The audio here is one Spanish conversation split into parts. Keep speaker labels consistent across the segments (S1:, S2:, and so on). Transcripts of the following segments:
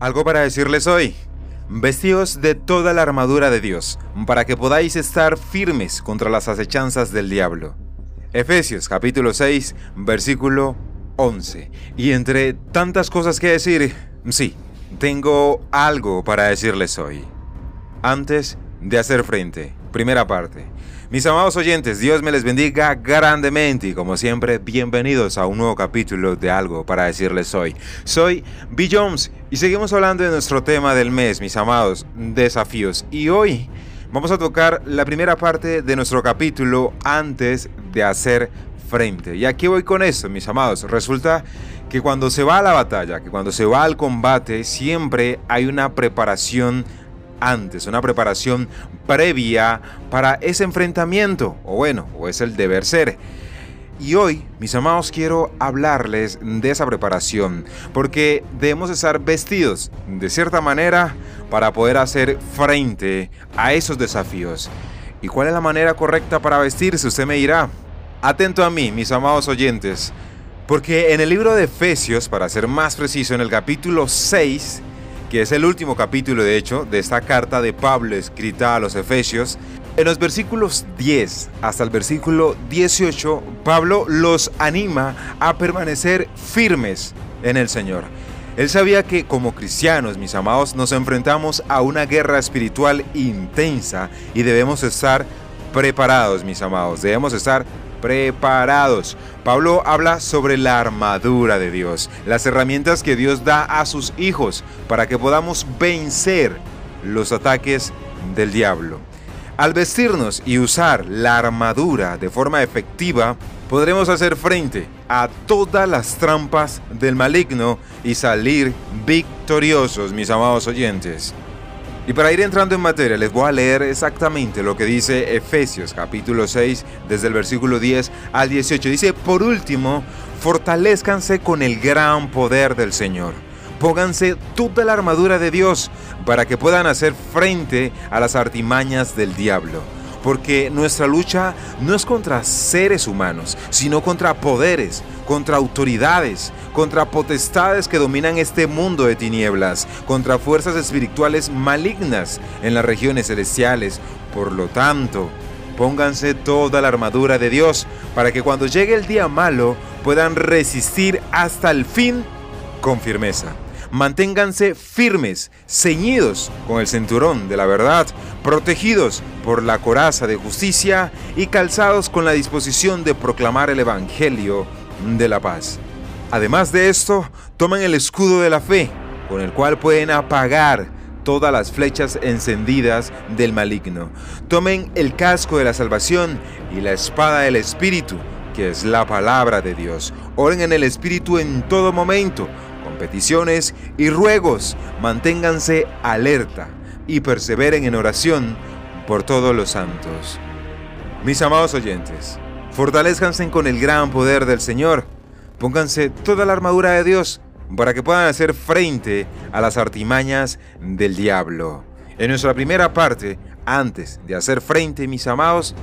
S1: Algo para decirles hoy. Vestíos de toda la armadura de Dios, para que podáis estar firmes contra las acechanzas del diablo. Efesios capítulo 6, versículo 11. Y entre tantas cosas que decir, sí, tengo algo para decirles hoy. Antes de hacer frente, primera parte. Mis amados oyentes, Dios me les bendiga grandemente y como siempre, bienvenidos a un nuevo capítulo de algo para decirles hoy. Soy B. Jones y seguimos hablando de nuestro tema del mes, mis amados, desafíos. Y hoy vamos a tocar la primera parte de nuestro capítulo antes de hacer frente. Y aquí voy con esto, mis amados. Resulta que cuando se va a la batalla, que cuando se va al combate, siempre hay una preparación antes, una preparación previa para ese enfrentamiento, o bueno, o es el deber ser. Y hoy, mis amados, quiero hablarles de esa preparación, porque debemos estar vestidos de cierta manera para poder hacer frente a esos desafíos. ¿Y cuál es la manera correcta para vestirse? Usted me dirá. Atento a mí, mis amados oyentes, porque en el libro de Efesios, para ser más preciso, en el capítulo 6, que es el último capítulo de hecho de esta carta de Pablo escrita a los Efesios, en los versículos 10 hasta el versículo 18, Pablo los anima a permanecer firmes en el Señor. Él sabía que como cristianos, mis amados, nos enfrentamos a una guerra espiritual intensa y debemos estar preparados, mis amados. Debemos estar preparados. Pablo habla sobre la armadura de Dios, las herramientas que Dios da a sus hijos para que podamos vencer los ataques del diablo. Al vestirnos y usar la armadura de forma efectiva, podremos hacer frente a todas las trampas del maligno y salir victoriosos, mis amados oyentes. Y para ir entrando en materia, les voy a leer exactamente lo que dice Efesios capítulo 6, desde el versículo 10 al 18. Dice, por último, fortalezcanse con el gran poder del Señor. Pónganse toda la armadura de Dios para que puedan hacer frente a las artimañas del diablo porque nuestra lucha no es contra seres humanos, sino contra poderes, contra autoridades, contra potestades que dominan este mundo de tinieblas, contra fuerzas espirituales malignas en las regiones celestiales. Por lo tanto, pónganse toda la armadura de Dios para que cuando llegue el día malo puedan resistir hasta el fin con firmeza manténganse firmes, ceñidos con el cinturón de la verdad, protegidos por la coraza de justicia y calzados con la disposición de proclamar el Evangelio de la paz. Además de esto, tomen el escudo de la fe, con el cual pueden apagar todas las flechas encendidas del maligno. Tomen el casco de la salvación y la espada del Espíritu, que es la palabra de Dios. Oren en el Espíritu en todo momento peticiones y ruegos, manténganse alerta y perseveren en oración por todos los santos. Mis amados oyentes, fortalezcanse con el gran poder del Señor, pónganse toda la armadura de Dios para que puedan hacer frente a las artimañas del diablo. En nuestra primera parte, antes de hacer frente, mis amados,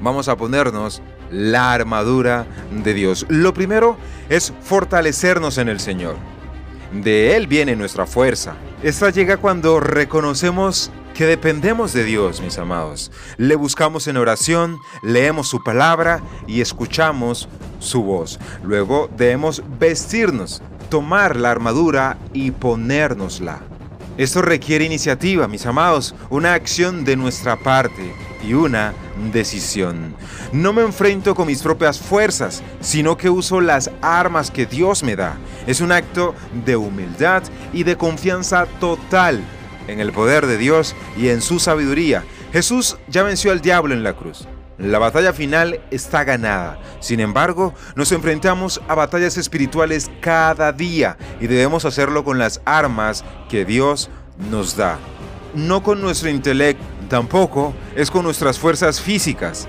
S1: vamos a ponernos la armadura de Dios. Lo primero es fortalecernos en el Señor. De Él viene nuestra fuerza. Esta llega cuando reconocemos que dependemos de Dios, mis amados. Le buscamos en oración, leemos su palabra y escuchamos su voz. Luego debemos vestirnos, tomar la armadura y ponérnosla. Esto requiere iniciativa, mis amados, una acción de nuestra parte y una decisión. No me enfrento con mis propias fuerzas, sino que uso las armas que Dios me da. Es un acto de humildad y de confianza total en el poder de Dios y en su sabiduría. Jesús ya venció al diablo en la cruz. La batalla final está ganada. Sin embargo, nos enfrentamos a batallas espirituales cada día y debemos hacerlo con las armas que Dios nos da. No con nuestro intelecto, tampoco es con nuestras fuerzas físicas.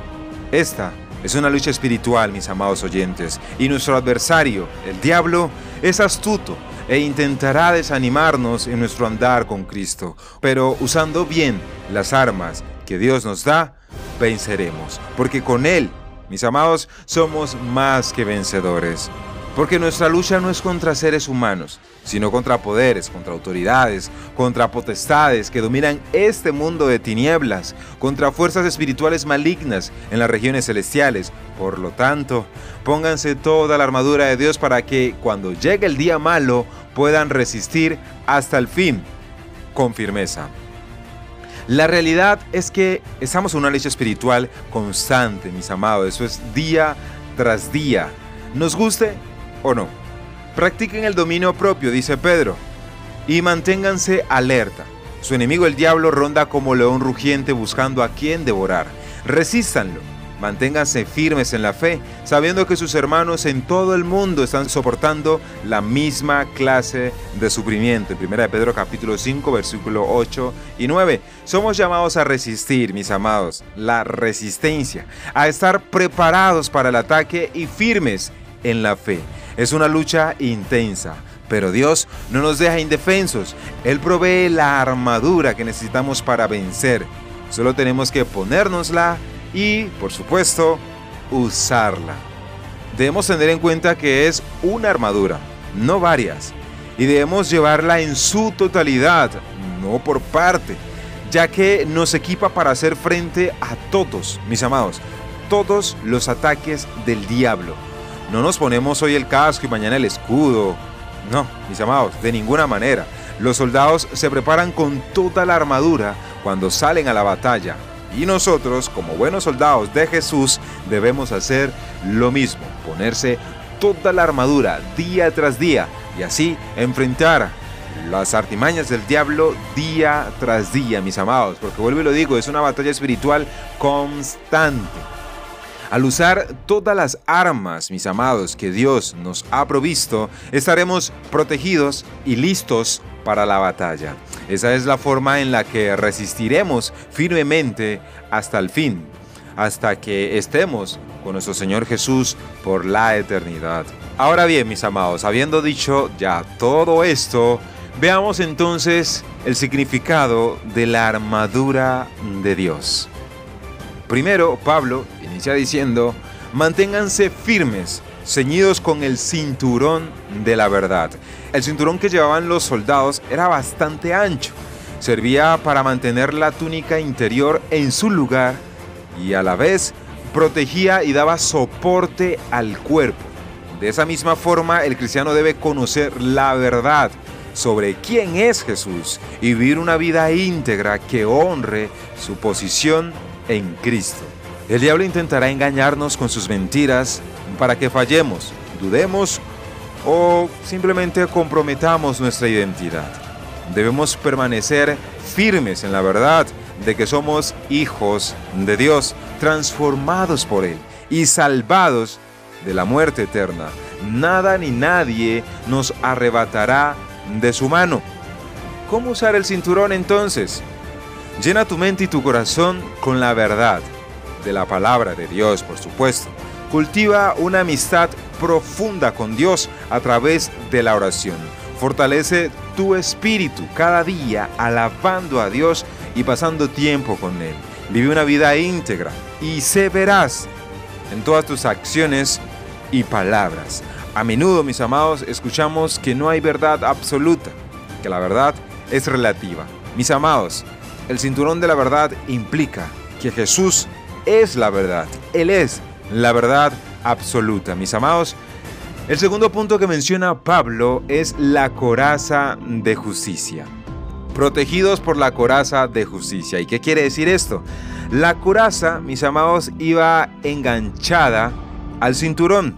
S1: Esta es una lucha espiritual, mis amados oyentes, y nuestro adversario, el diablo, es astuto e intentará desanimarnos en nuestro andar con Cristo, pero usando bien las armas que Dios nos da, venceremos, porque con Él, mis amados, somos más que vencedores. Porque nuestra lucha no es contra seres humanos, sino contra poderes, contra autoridades, contra potestades que dominan este mundo de tinieblas, contra fuerzas espirituales malignas en las regiones celestiales. Por lo tanto, pónganse toda la armadura de Dios para que cuando llegue el día malo puedan resistir hasta el fin con firmeza. La realidad es que estamos en una lucha espiritual constante, mis amados. Eso es día tras día. Nos guste o no. Practiquen el dominio propio, dice Pedro, y manténganse alerta. Su enemigo el diablo ronda como león rugiente buscando a quien devorar. Resístanlo Manténganse firmes en la fe, sabiendo que sus hermanos en todo el mundo están soportando la misma clase de sufrimiento. En 1 Pedro capítulo 5, versículo 8 y 9. Somos llamados a resistir, mis amados, la resistencia, a estar preparados para el ataque y firmes en la fe. Es una lucha intensa. Pero Dios no nos deja indefensos. Él provee la armadura que necesitamos para vencer. Solo tenemos que ponérnosla y, por supuesto, usarla. Debemos tener en cuenta que es una armadura, no varias, y debemos llevarla en su totalidad, no por parte, ya que nos equipa para hacer frente a todos, mis amados, todos los ataques del diablo. No nos ponemos hoy el casco y mañana el escudo. No, mis amados, de ninguna manera. Los soldados se preparan con toda la armadura cuando salen a la batalla, y nosotros, como buenos soldados de Jesús, debemos hacer lo mismo, ponerse toda la armadura día tras día y así enfrentar las artimañas del diablo día tras día, mis amados, porque vuelvo y lo digo, es una batalla espiritual constante. Al usar todas las armas, mis amados, que Dios nos ha provisto, estaremos protegidos y listos para la batalla. Esa es la forma en la que resistiremos firmemente hasta el fin, hasta que estemos con nuestro Señor Jesús por la eternidad. Ahora bien, mis amados, habiendo dicho ya todo esto, veamos entonces el significado de la armadura de Dios. Primero, Pablo inicia diciendo, manténganse firmes ceñidos con el cinturón de la verdad. El cinturón que llevaban los soldados era bastante ancho, servía para mantener la túnica interior en su lugar y a la vez protegía y daba soporte al cuerpo. De esa misma forma, el cristiano debe conocer la verdad sobre quién es Jesús y vivir una vida íntegra que honre su posición en Cristo. El diablo intentará engañarnos con sus mentiras para que fallemos, dudemos o simplemente comprometamos nuestra identidad. Debemos permanecer firmes en la verdad de que somos hijos de Dios, transformados por Él y salvados de la muerte eterna. Nada ni nadie nos arrebatará de su mano. ¿Cómo usar el cinturón entonces? Llena tu mente y tu corazón con la verdad, de la palabra de Dios, por supuesto. Cultiva una amistad profunda con Dios a través de la oración. Fortalece tu espíritu cada día alabando a Dios y pasando tiempo con Él. Vive una vida íntegra y se verás en todas tus acciones y palabras. A menudo, mis amados, escuchamos que no hay verdad absoluta, que la verdad es relativa. Mis amados, el cinturón de la verdad implica que Jesús es la verdad. Él es la verdad absoluta. Mis amados, el segundo punto que menciona Pablo es la coraza de justicia. Protegidos por la coraza de justicia. ¿Y qué quiere decir esto? La coraza, mis amados, iba enganchada al cinturón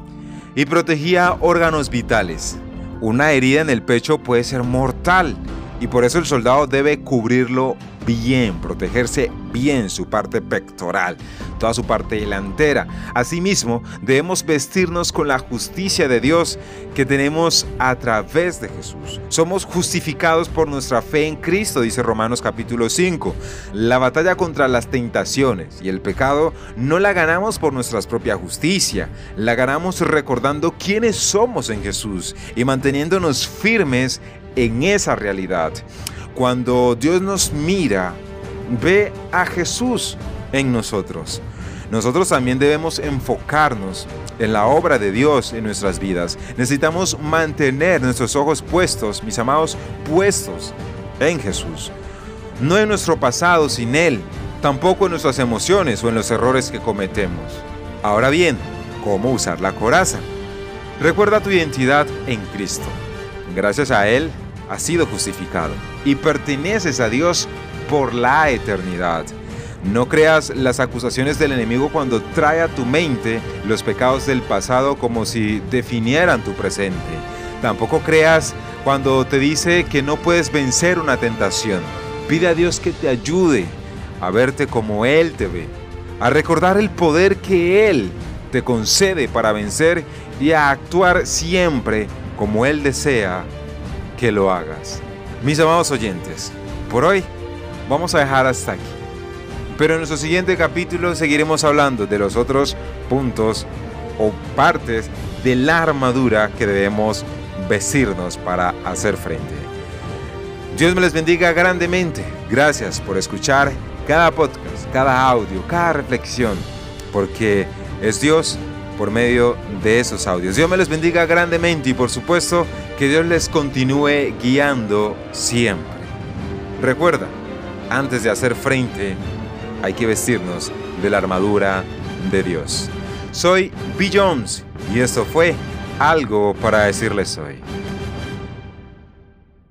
S1: y protegía órganos vitales. Una herida en el pecho puede ser mortal y por eso el soldado debe cubrirlo bien, protegerse bien su parte pectoral, toda su parte delantera. Asimismo, debemos vestirnos con la justicia de Dios que tenemos a través de Jesús. Somos justificados por nuestra fe en Cristo, dice Romanos capítulo 5. La batalla contra las tentaciones y el pecado no la ganamos por nuestra propia justicia, la ganamos recordando quiénes somos en Jesús y manteniéndonos firmes en esa realidad. Cuando Dios nos mira, ve a Jesús en nosotros. nosotros también debemos enfocarnos en la obra de Dios en nuestras vidas. Necesitamos mantener nuestros ojos puestos, mis amados, puestos en Jesús. No en nuestro pasado sin Él, tampoco en nuestras emociones o en los errores que cometemos. Ahora bien, ¿cómo usar la coraza? Recuerda tu identidad en Cristo. Gracias a Él has sido justificado y perteneces a Dios por la eternidad. No creas las acusaciones del enemigo cuando trae a tu mente los pecados del pasado como si definieran tu presente. Tampoco creas cuando te dice que no puedes vencer una tentación. Pide a Dios que te ayude a verte como Él te ve, a recordar el poder que Él te concede para vencer y a actuar siempre como Él desea que lo hagas. Mis amados oyentes, por hoy vamos a dejar hasta aquí. Pero en nuestro siguiente capítulo seguiremos hablando de los otros puntos o partes de la armadura que debemos vestirnos para hacer frente. Dios me les bendiga grandemente. Gracias por escuchar cada podcast, cada audio, cada reflexión, porque es Dios por medio de esos audios. Dios me les bendiga grandemente y por supuesto que Dios les continúe guiando siempre. Recuerda, antes de hacer frente hay que vestirnos de la armadura de Dios. Soy B. Jones y esto fue algo para decirles hoy.